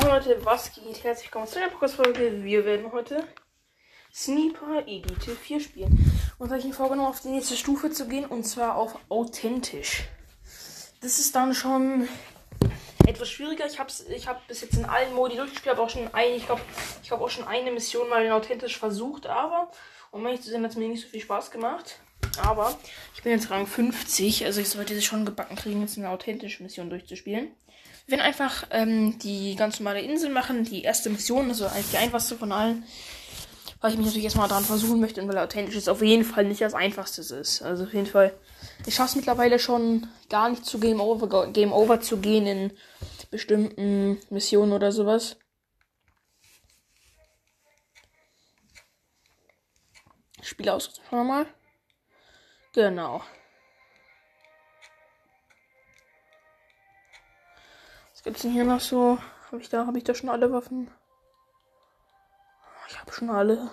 Moin Leute, was geht? Herzlich willkommen zu einer Podcast-Folge. Wir werden heute Sniper Elite 4 spielen. Und habe ich mir vorgenommen, auf die nächste Stufe zu gehen und zwar auf authentisch. Das ist dann schon etwas schwieriger. Ich habe ich hab bis jetzt in allen Modi durchgespielt, habe auch schon ein, ich glaube, ich habe auch schon eine Mission mal in authentisch versucht, aber um ehrlich zu sein, hat es mir nicht so viel Spaß gemacht. Aber ich bin jetzt Rang 50, also ich sollte es schon gebacken kriegen, jetzt eine authentische Mission durchzuspielen. Werden einfach ähm, die ganz normale Insel machen, die erste Mission, also eigentlich die einfachste von allen. Weil ich mich natürlich erstmal daran versuchen möchte und weil authentisch ist auf jeden Fall nicht das einfachste ist. Also auf jeden Fall. Ich schaffe es mittlerweile schon gar nicht zu Game Over, Game Over zu gehen in bestimmten Missionen oder sowas. Spiel aus. Schauen wir mal. Genau. Was gibt's denn hier noch so? Habe ich da, habe ich da schon alle Waffen? Ich habe schon alle.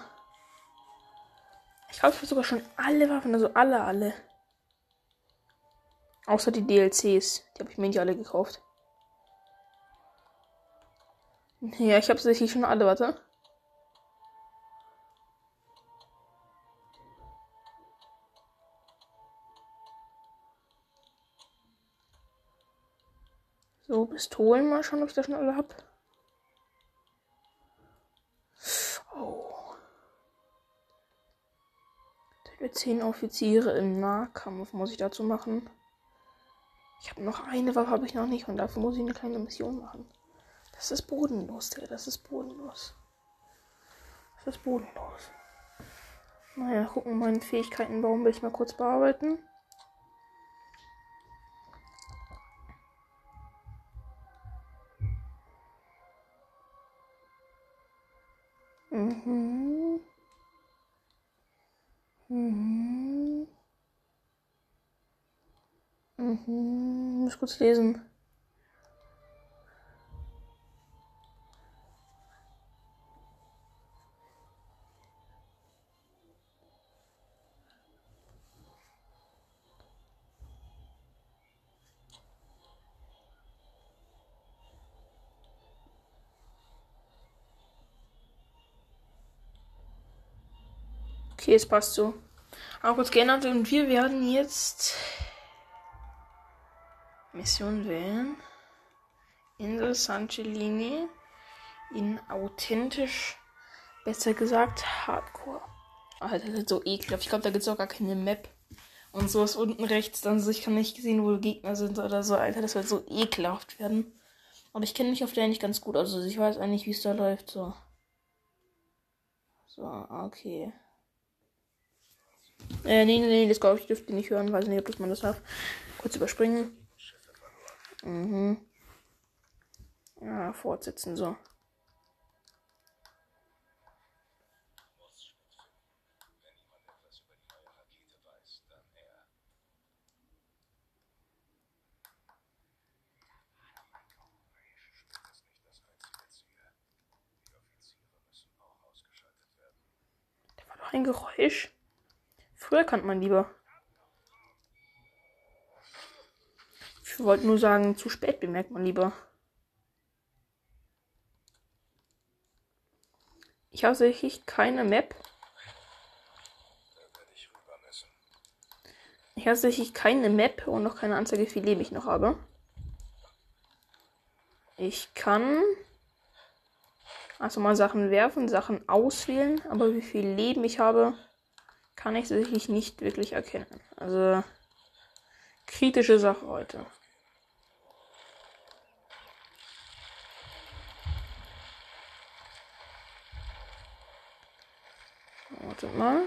Ich glaube, ich habe sogar schon alle Waffen, also alle, alle. Außer die DLCs. Die habe ich mir nicht alle gekauft. Ja, ich habe tatsächlich schon alle, warte. So, Pistolen mal schauen, ob ich das schon alle habe. Oh. Töte 10 Offiziere im Nahkampf muss ich dazu machen. Ich habe noch eine Waffe, habe ich noch nicht und dafür muss ich eine kleine Mission machen. Das ist bodenlos, Digga. Das ist bodenlos. Das ist bodenlos. Naja, gucken, meinen Fähigkeitenbaum will ich mal kurz bearbeiten. Mhm. Muss kurz lesen. Okay, es passt so. Aber kurz geändert und wir werden jetzt Mission wählen. Insel Sancelini in authentisch, besser gesagt Hardcore. Alter, das ist so ekelhaft. Ich glaube, da gibt es auch gar keine Map. Und so ist unten rechts dann so, ich kann nicht sehen, wo Gegner sind oder so. Alter, das wird so ekelhaft werden. Aber ich kenne mich auf der nicht ganz gut. Also ich weiß eigentlich, wie es da läuft. So. So, okay. Äh, nee, nee, nee, das glaube ich dürfte nicht hören. Weiß nicht, ob man das darf. Kurz überspringen. Mhm. Ja, fortsetzen, so. Da war doch ein Geräusch. Früher kannte man lieber. Ich wollte nur sagen, zu spät bemerkt man lieber. Ich habe tatsächlich keine Map. Ich habe tatsächlich keine Map und noch keine Anzeige, wie viel Leben ich noch habe. Ich kann also mal Sachen werfen, Sachen auswählen, aber wie viel Leben ich habe, kann ich tatsächlich nicht wirklich erkennen. Also kritische Sache heute. Wartet mal.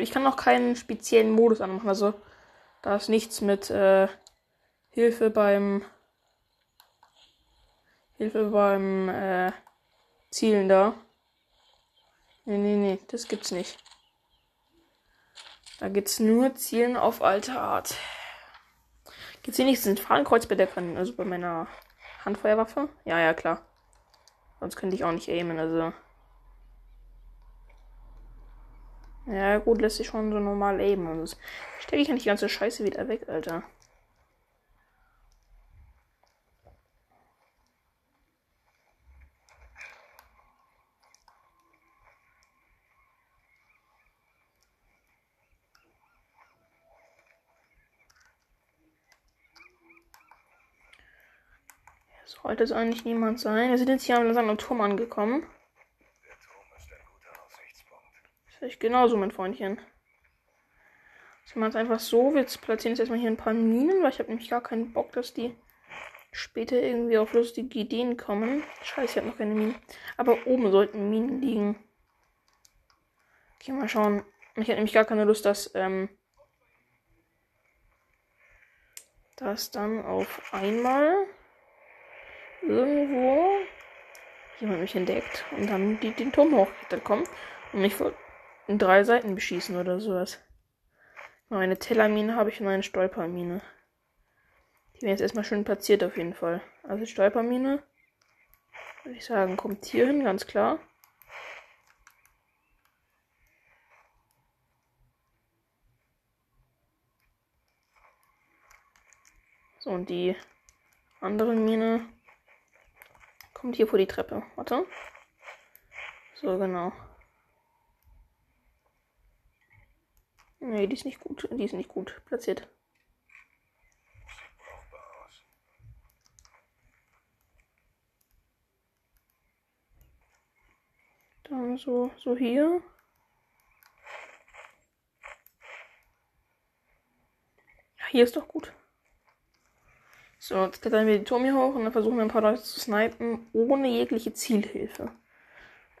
Ich kann noch keinen speziellen Modus anmachen. Also da ist nichts mit äh, Hilfe beim Hilfe beim äh, Zielen da. Nee, nee, nee, das gibt's nicht. Da gibt's nur Zielen auf alte Art. Gibt's hier nichts in Fahnenkreuz bei der also bei meiner Handfeuerwaffe? Ja, ja, klar. Sonst könnte ich auch nicht aimen, also. Ja, gut, lässt sich schon so normal. Und das stecke ich ja nicht die ganze Scheiße wieder weg, Alter. Sollte es eigentlich niemand sein. Wir sind jetzt hier am Lausanne Turm angekommen. Der Turm ist ein guter Aussichtspunkt. Das sehe ich genauso, mein Freundchen. Das machen wir jetzt einfach so. Wir platzieren jetzt erstmal hier ein paar Minen, weil ich habe nämlich gar keinen Bock, dass die später irgendwie auf lustige Ideen kommen. Scheiße, ich habe noch keine Minen. Aber oben sollten Minen liegen. Okay, mal schauen. Ich habe nämlich gar keine Lust, dass, ähm, dass dann auf einmal irgendwo jemand mich entdeckt und dann die den Turm hochklettert kommen und mich in drei Seiten beschießen oder sowas. Noch eine Tellermine habe ich und eine Stolpermine. Die werden jetzt erstmal schön platziert auf jeden Fall. Also Stolpermine, würde ich sagen, kommt hier hin, ganz klar. So, und die andere Mine Kommt hier vor die Treppe. Warte. So, genau. Nee, die ist nicht gut. Die ist nicht gut platziert. Dann so, so hier. Ja, hier ist doch gut. So, jetzt klettern wir die Turm hier hoch und dann versuchen wir ein paar Leute zu snipen, ohne jegliche Zielhilfe.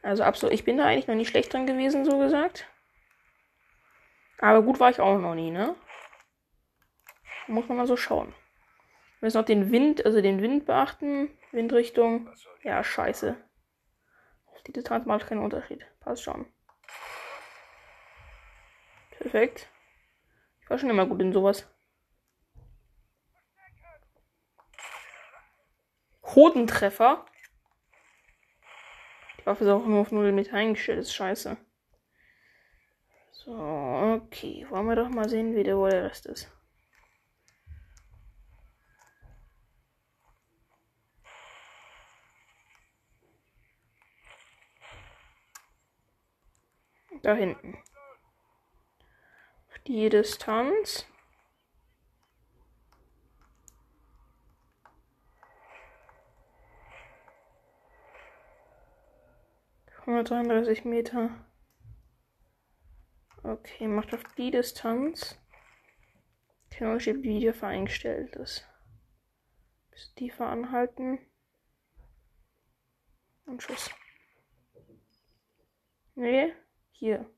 Also absolut, ich bin da eigentlich noch nicht schlecht dran gewesen, so gesagt. Aber gut war ich auch noch nie, ne? Muss man mal so schauen. Wir müssen noch den Wind, also den Wind beachten. Windrichtung. Ja, scheiße. Die Distanz macht keinen Unterschied. Passt schon. Perfekt. Ich war schon immer gut in sowas. Hodentreffer. Die Waffe ist auch nur auf 0 mit eingestellt. ist scheiße. So, okay. Wollen wir doch mal sehen, wie der, wo der Rest ist. Da hinten. Die Distanz. Hundertdreiunddreißig Meter. Okay, macht auf die Distanz. Genau steht, wie die Waffe eingestellt ist. Bis tiefer anhalten. Und Schuss. Nee, hier.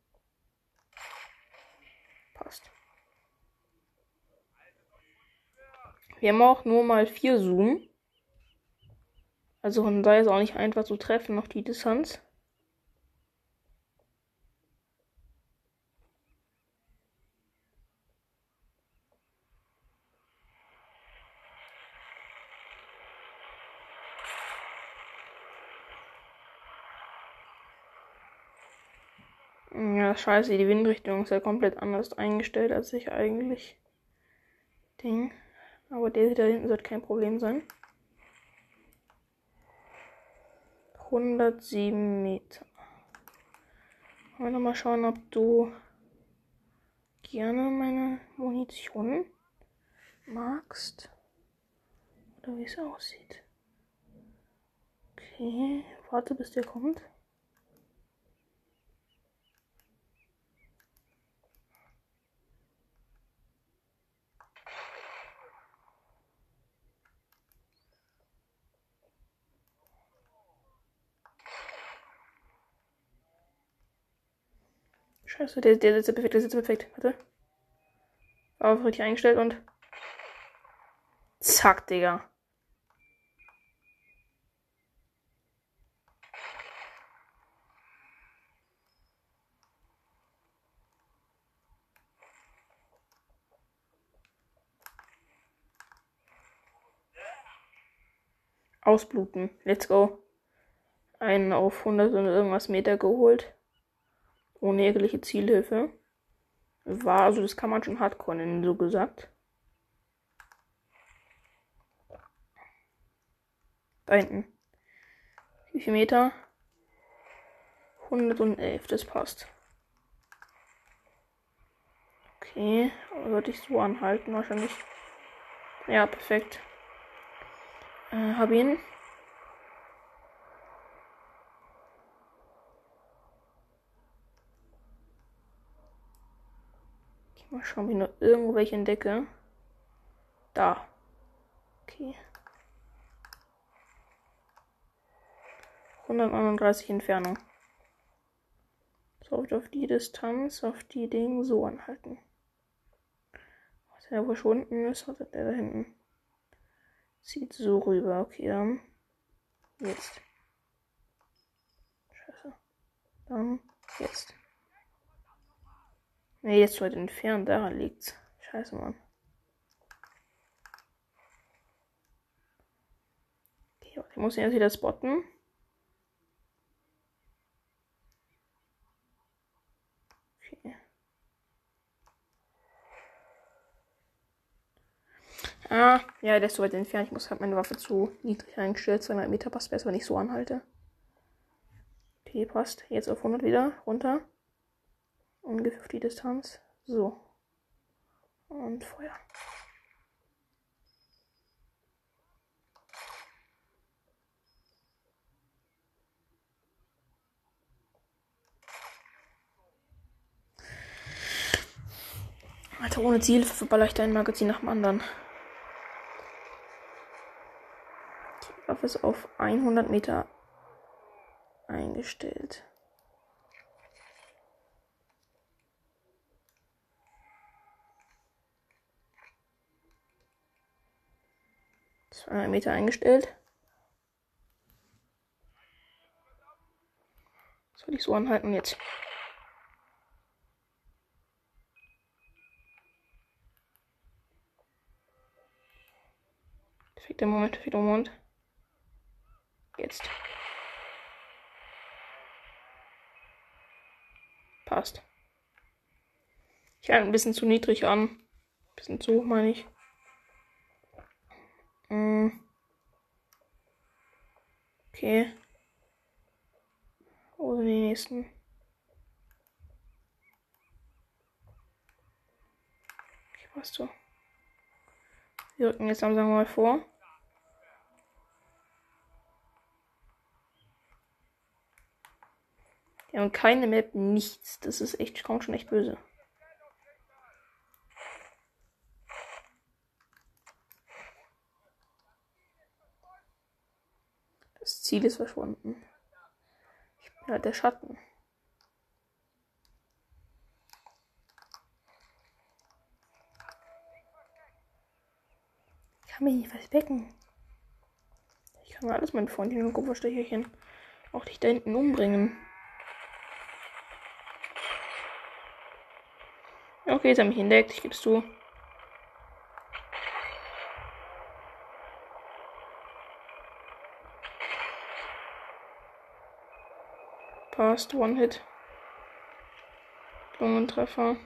Passt. Wir haben auch nur mal vier Zoom. Also von daher ist auch nicht einfach zu treffen auf die Distanz. Scheiße, die Windrichtung ist ja komplett anders eingestellt, als ich eigentlich Ding. Aber der da hinten sollte kein Problem sein. 107 Meter. Wollen wir nochmal schauen, ob du gerne meine Munition magst. Oder wie es aussieht. Okay, warte bis der kommt. Scheiße, der, der sitzt perfekt, der sitzt perfekt. Warte. War auf richtig eingestellt und. Zack, Digga. Ausbluten. Let's go. Einen auf 100 und irgendwas Meter geholt. Ohne jegliche Zielhilfe. War, also das kann man schon hardcore nennen, so gesagt. Da hinten. Wie viel Meter? 111, das passt. Okay, sollte ich so anhalten wahrscheinlich. Ja, perfekt. Äh, hab ihn. Mal schauen, ob ich noch irgendwelche entdecke. Da. Okay. 139 Entfernung. So, auf die Distanz, auf die Dinge so anhalten. Was der verschwunden ist, hat der da hinten. Sieht so rüber. Okay, dann. Jetzt. Scheiße. Dann. Jetzt. Ne, jetzt weit entfernt. Daran liegt's. Scheiße, Mann. Okay, ich muss ihn jetzt wieder spotten. Ah, ja, der ist so weit entfernt. Ich muss halt meine Waffe zu niedrig eingestellt. 200 Meter passt besser, wenn ich so anhalte. Okay, passt. Jetzt auf 100 wieder. Runter. Ungefähr auf die Distanz. So. Und Feuer. Alter, ohne Ziel verballer ich dein Magazin nach dem anderen. Waffe ist auf 100 Meter eingestellt. Zwei Meter eingestellt. Soll ich so anhalten jetzt? Perfekter Moment, perfekter Moment. Jetzt. Passt. Ich halte ein bisschen zu niedrig an. Ein bisschen zu hoch, meine ich. Mm. Okay. Wo sind die nächsten? Okay, passt so. Wir rücken jetzt langsam mal vor. Ja, und keine Map, nichts. Das ist echt, kommt schon echt böse. Das Ziel ist verschwunden. Ich bin halt der Schatten. Ich kann mich nicht verstecken. Ich kann alles mein Freundchen und Kupferstecherchen auch dich da hinten umbringen. Okay, jetzt habe ich entdeckt, ich gebe es zu. Passt, One-Hit. Lungentreffer.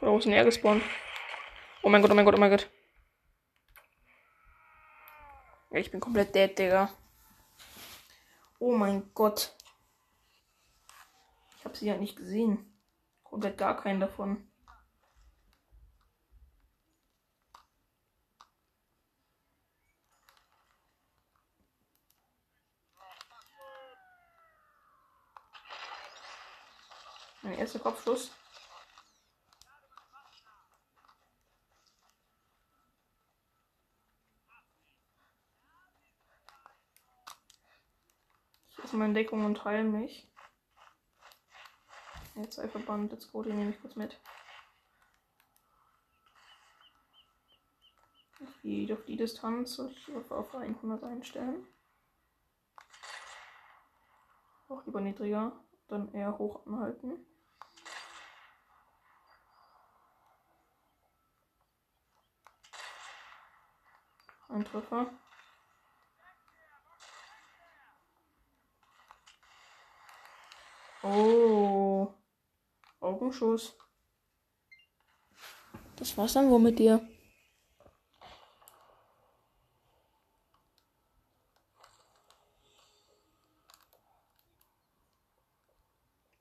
Wo ist denn er gespawnt? Oh mein Gott, oh mein Gott, oh mein Gott. Ich bin komplett dead, Digga. Oh mein Gott. Ich habe sie ja nicht gesehen. Komplett gar keinen davon. Mein erster Kopfschuss. erstmal in Deckung und heil mich. Jetzt zwei verbannen. jetzt go, den nehme ich kurz mit. Ich gehe Jedoch die Distanz und ich hoffe auf 100 einstellen. Auch lieber niedriger, dann eher hoch anhalten. Ein Treffer. Oh. Augenschuss. Das war's dann wohl mit dir.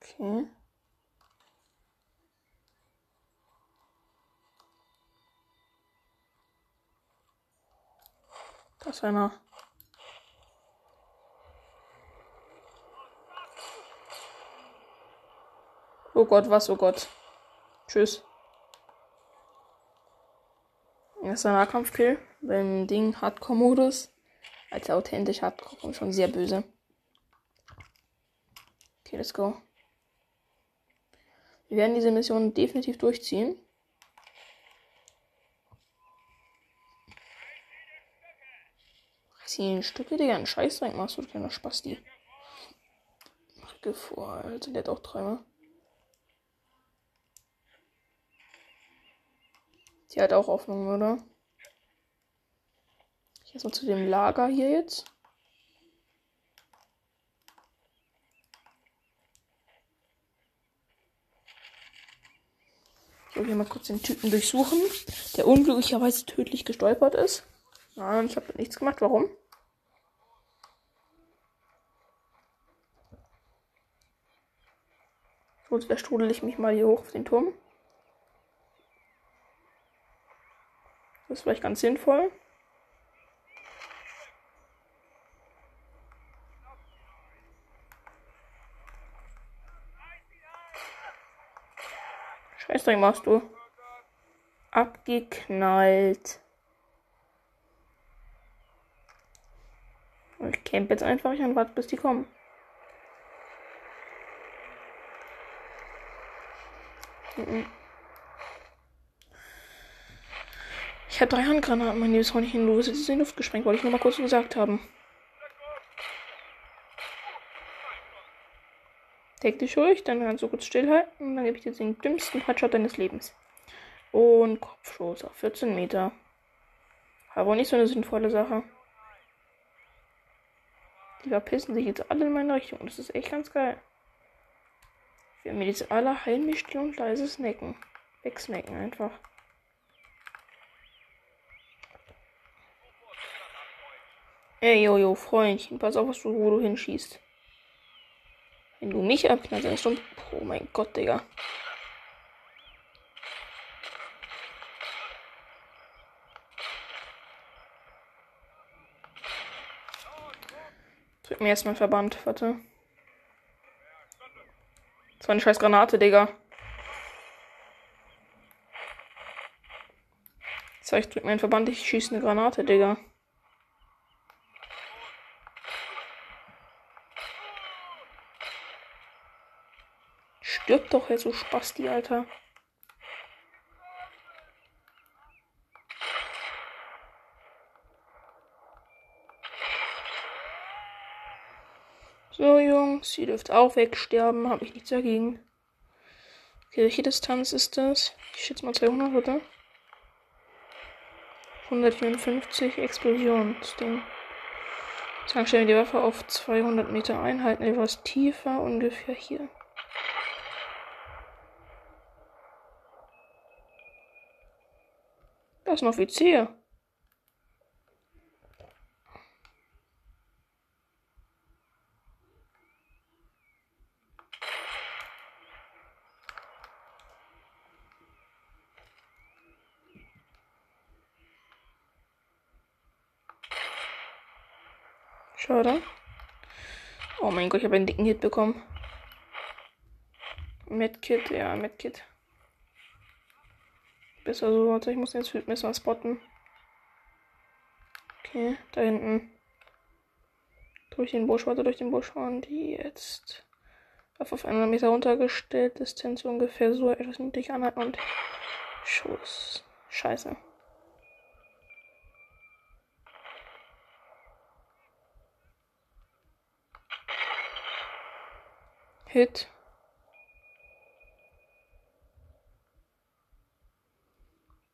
Okay. Da ist einer. Oh Gott, was? Oh Gott. Tschüss. Erster Nahkampfkill beim Ding Hardcore-Modus. Als authentisch Hardcore schon sehr böse. Okay, let's go. Wir werden diese Mission definitiv durchziehen. Zehn Stücke, Digga, einen Scheißdreck machst du, kleiner Spasti. Rücke vor, also der hat auch Träume. Die hat auch Hoffnung, oder? Ich erstmal zu dem Lager hier jetzt. Ich will hier mal kurz den Typen durchsuchen, der unglücklicherweise tödlich gestolpert ist. Nein, ich habe nichts gemacht. Warum? Gut, da strudel ich mich mal hier hoch auf den Turm. Das ist vielleicht ganz sinnvoll. Scheißdreck machst du. Abgeknallt. Ich camp jetzt einfach und warte, bis die kommen. Ich habe drei Handgranaten, mein liebes Hornchen. Du wirst jetzt in die Luft gesprengt, wollte ich nur mal kurz gesagt haben. Deck dich ruhig, dann kannst du kurz stillhalten und dann gebe ich dir den dümmsten Headshot deines Lebens. Und Kopfschuss auf 14 Meter. Aber nicht so eine sinnvolle Sache. Die verpissen sich jetzt alle in meine Richtung. Das ist echt ganz geil. Wir haben jetzt alle heimlich und leise snacken. Wegsnacken einfach. Ey, jojo, Freundchen, pass auf, was du, wo du hinschießt. Wenn du mich abknallst, dann ist schon. Oh mein Gott, Digga. Drück mir erstmal Verband, warte. Das war eine scheiß Granate, Digga. Ich drück mir einen Verband, ich schieße eine Granate, Digga. Stirb doch jetzt so Spasti, Alter. So, Jungs, ihr dürft auch wegsterben. Habe ich nichts dagegen. Okay, welche Distanz ist das? Ich schätze mal 200, oder? 154 Explosionsding. Sagen, stellen die Waffe auf 200 Meter ein, halten etwas tiefer, ungefähr hier. Das ist ein Offizier. Schade. Oh mein Gott, ich habe einen dicken Hit bekommen. Medkit, ja, Medkit. Besser so, warte, ich muss jetzt Wildmesser spotten. Okay, da hinten. Durch den Busch, warte, durch den Busch und jetzt. Auf, 100 Meter runtergestellt, Distanz ungefähr so etwas niedrig anhalten und Schuss. Scheiße. Hit.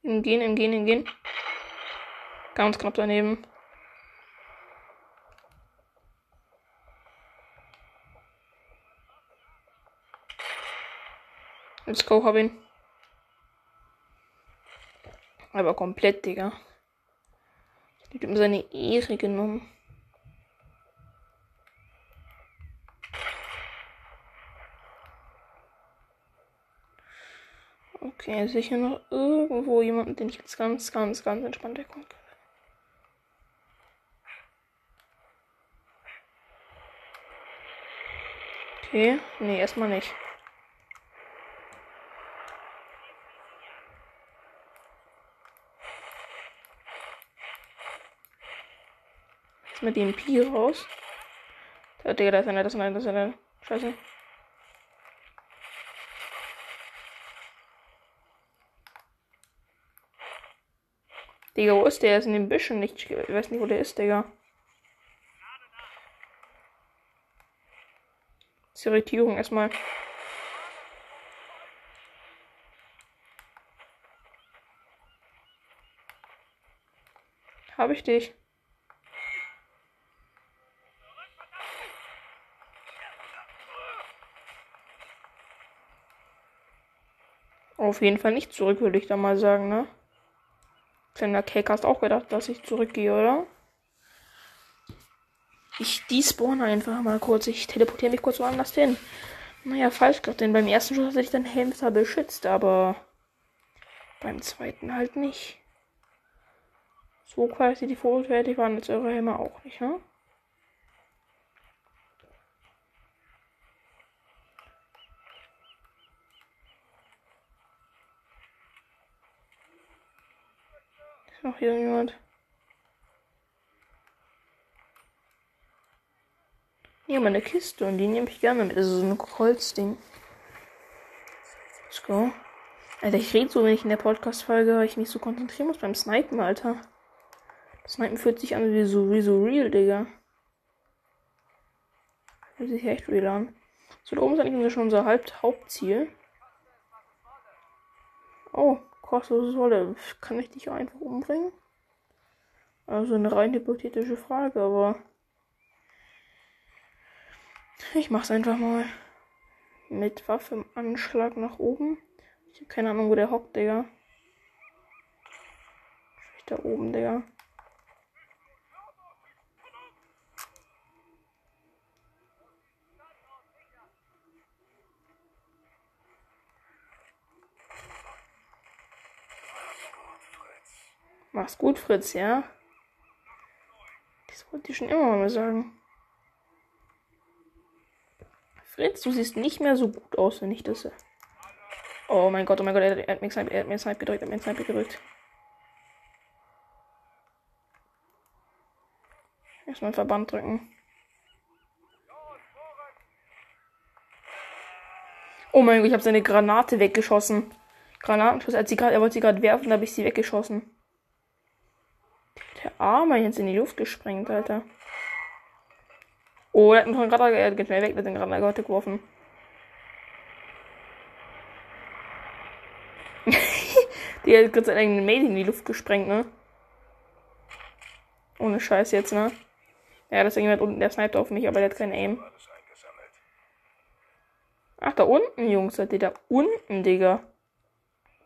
Im Gehen, im Gehen, im Gehen. Ganz knapp daneben. Let's go, hab ihn. Aber komplett, Digga. Ich hab ihm seine Ehre genommen. Okay, sicher noch irgendwo jemanden, den ich jetzt ganz, ganz, ganz entspannt weggucken kann. Okay, nee, erstmal nicht. Jetzt mit dem Pi raus. Da, Digga, da ist einer, das ist einer, das ist einer. Scheiße. Digga, wo ist der? Er ist in den Büschen nicht. Ich weiß nicht, wo der ist, Digga. Irritierung erstmal. Habe ich dich? Auf jeden Fall nicht zurück, würde ich da mal sagen, ne? Kleiner Cake hast auch gedacht, dass ich zurückgehe, oder? Ich despawn einfach mal kurz. Ich teleportiere mich kurz woanders hin. Naja, falsch gerade, denn beim ersten Schuss hatte ich den Helmstar beschützt, aber beim zweiten halt nicht. So quasi die qualitätig waren jetzt eure Helme auch nicht, ne? Noch hier irgendjemand? Ja, meine Kiste und die nehme ich gerne mit. Ist so ein Holzding. Let's go. Alter, ich rede so wenig in der Podcast-Folge, weil ich mich so konzentrieren muss beim Snipen, Alter. Das Snipen fühlt sich an wie so, wie so real, Digga. Fühlt sich echt real an. So, da oben ist eigentlich schon unser Haupt Hauptziel. Oh, kostenlose Wolle. Kann ich dich einfach umbringen? Also eine rein hypothetische Frage, aber. Ich mach's einfach mal. Mit Waffe im Anschlag nach oben. Ich hab keine Ahnung, wo der hockt, Digga. Vielleicht da oben, Digga. Mach's gut, Fritz, ja? Das wollte ich schon immer mal sagen. Fritz, du siehst nicht mehr so gut aus, wenn ich das. Oh mein Gott, oh mein Gott, er, hat mir Snipe, er hat mir Snipe gedrückt, er hat mir Snipe gedrückt. Erstmal Verband drücken. Oh mein Gott, ich habe seine Granate weggeschossen. Granatenschuss, als sie gerade, er wollte sie gerade werfen, da habe ich sie weggeschossen. Der Arme jetzt in die Luft gesprengt, Alter. Oh, er hat einen Radar, er geht schnell weg, der hat den Radar geworfen. die hat gerade seinen eigenen Mate in die Luft gesprengt, ne? Ohne Scheiß jetzt, ne? Ja, ist jemand unten, der sniped auf mich, aber der hat keinen Aim. Ach, da unten, Jungs, seid ihr da unten, Digga.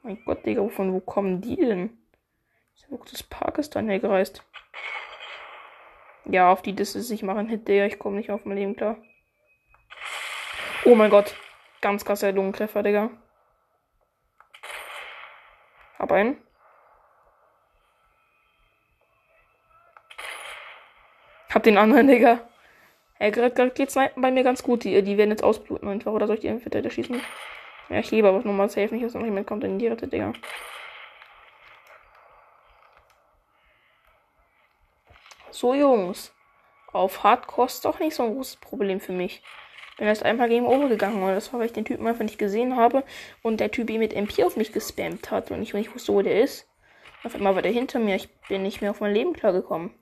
Mein Gott, Digga, wovon, wo kommen die denn? Das Pakistan hergereist. Ja, auf die Disse sich machen Hit, Digga. Ich komme nicht auf mein Leben klar. Oh mein Gott. Ganz krasser Lungentreffer, Digga. Hab einen. Hab den anderen, Digga. Ey, gerade, geht's bei mir ganz gut. Die, die werden jetzt ausbluten einfach. Oder soll ich die einfach schießen? Ja, ich liebe aber nochmal safe nicht, dass noch jemand kommt in die Rette, Digga. So, Jungs. Auf Hardcore ist doch nicht so ein großes Problem für mich. Bin erst einmal gegen Over gegangen und das war, weil ich den Typen einfach nicht gesehen habe und der Typ ihn mit MP auf mich gespammt hat und ich nicht wusste, wo der ist. Auf einmal war der hinter mir. Ich bin nicht mehr auf mein Leben klargekommen.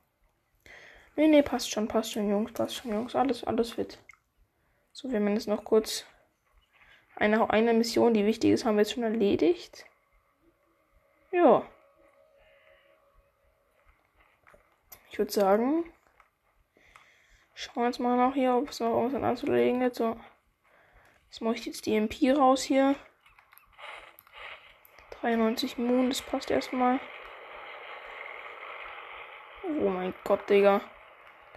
Nee, nee, passt schon, passt schon, Jungs, passt schon, Jungs. Alles, alles fit. So, wir haben jetzt noch kurz eine, eine Mission, die wichtig ist, haben wir jetzt schon erledigt. Ja. Ich würde sagen, schauen wir jetzt mal nach hier, ob es noch irgendwas anzulegen gibt. So. Jetzt mache ich jetzt die MP raus hier. 93 Moon, das passt erstmal. Oh mein Gott, Digga.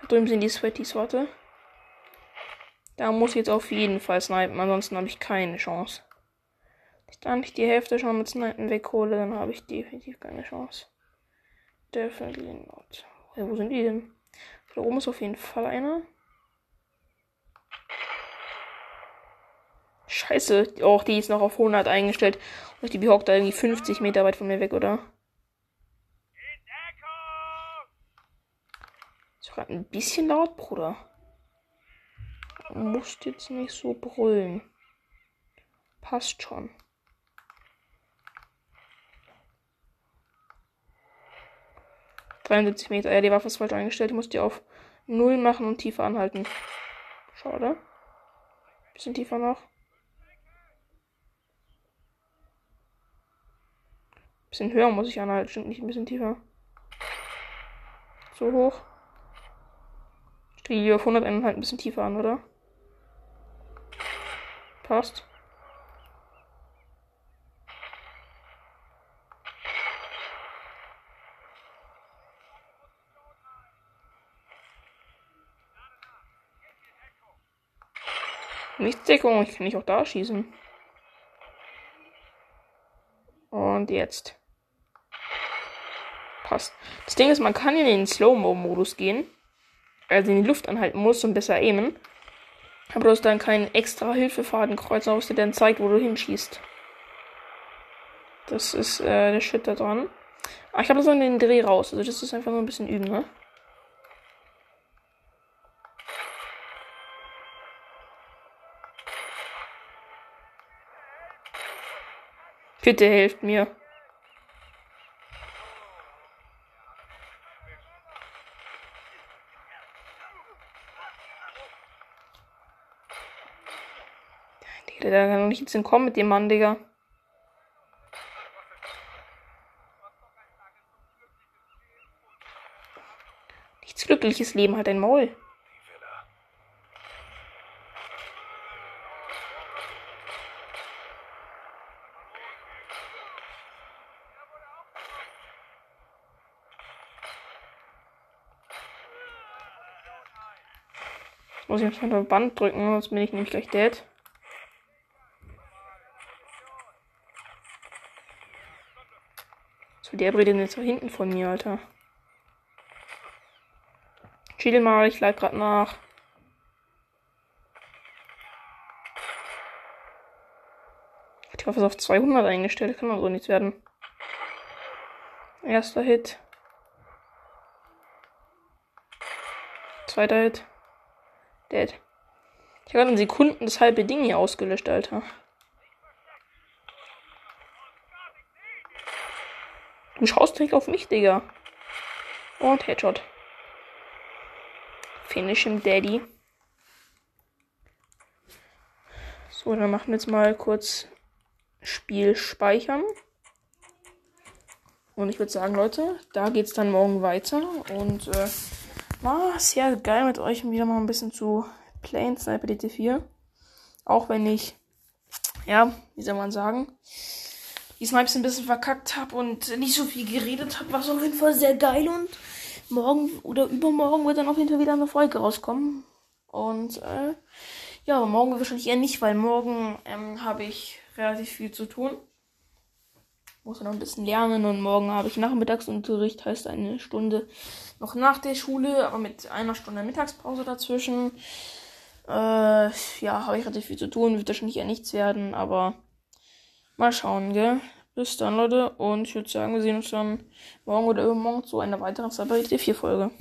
Da drüben sind die Sweaties, warte. Da muss ich jetzt auf jeden Fall snipen, ansonsten habe ich keine Chance. Wenn ich da die Hälfte schon mit Snipen weghole, dann habe ich definitiv keine Chance. Definitely not. Ja, wo sind die denn? Da oben ist auf jeden Fall einer. Scheiße. Och, die ist noch auf 100 eingestellt. Und die hockt da irgendwie 50 Meter weit von mir weg, oder? Ist gerade ein bisschen laut, Bruder. Du musst jetzt nicht so brüllen. Passt schon. ...73 Meter. Ja, die Waffe ist falsch eingestellt. Ich muss die auf 0 machen und tiefer anhalten. Schade. Bisschen tiefer noch. Bisschen höher muss ich anhalten, stimmt nicht ein bisschen tiefer. So hoch. Ich drehe die auf 100 halt ein bisschen tiefer an, oder? Passt. Nichts Deckung, ich kann nicht auch da schießen. Und jetzt. Passt. Das Ding ist, man kann in den Slow-Mo-Modus gehen. Also in die Luft anhalten muss und besser aimen. Aber du hast dann keinen extra Hilfefadenkreuz, was dir dann zeigt, wo du hinschießt. Das ist äh, der Shit da dran. Ah, ich habe so den Dreh raus. Also das ist einfach nur ein bisschen üben, ne? Bitte helft mir. Der kann doch nicht jetzt entkommen mit dem Mann, Digga. Nichts glückliches Leben hat ein Maul. Muss ich mal Band drücken, sonst bin ich nämlich gleich dead. So, der redet jetzt hinten von mir, Alter. Chill mal, ich leid grad nach. Ich hoffe, es auf 200 eingestellt. Kann aber so nichts werden. Erster Hit. Zweiter Hit. Dead. Ich habe in Sekunden das halbe Ding hier ausgelöscht, Alter. Du schaust direkt auf mich, Digga. Und Headshot. Finish him, Daddy. So, dann machen wir jetzt mal kurz Spiel speichern. Und ich würde sagen, Leute, da geht es dann morgen weiter. Und äh, war sehr geil mit euch wieder mal ein bisschen zu playen Sniper DT4. Auch wenn ich, ja, wie soll man sagen, die Snipes ein bisschen verkackt habe und nicht so viel geredet habe, war es auf jeden Fall sehr geil und morgen oder übermorgen wird dann auf jeden Fall wieder eine Folge rauskommen. Und äh, ja, aber morgen wahrscheinlich eher nicht, weil morgen ähm, habe ich relativ viel zu tun muss noch ein bisschen lernen und morgen habe ich Nachmittagsunterricht, heißt eine Stunde noch nach der Schule, aber mit einer Stunde Mittagspause dazwischen. Äh, ja, habe ich relativ viel zu tun, wird wahrscheinlich eher nichts werden, aber mal schauen, gell? Bis dann, Leute, und ich würde sagen, wir sehen uns dann morgen oder übermorgen zu einer weiteren Cyber 4 Folge.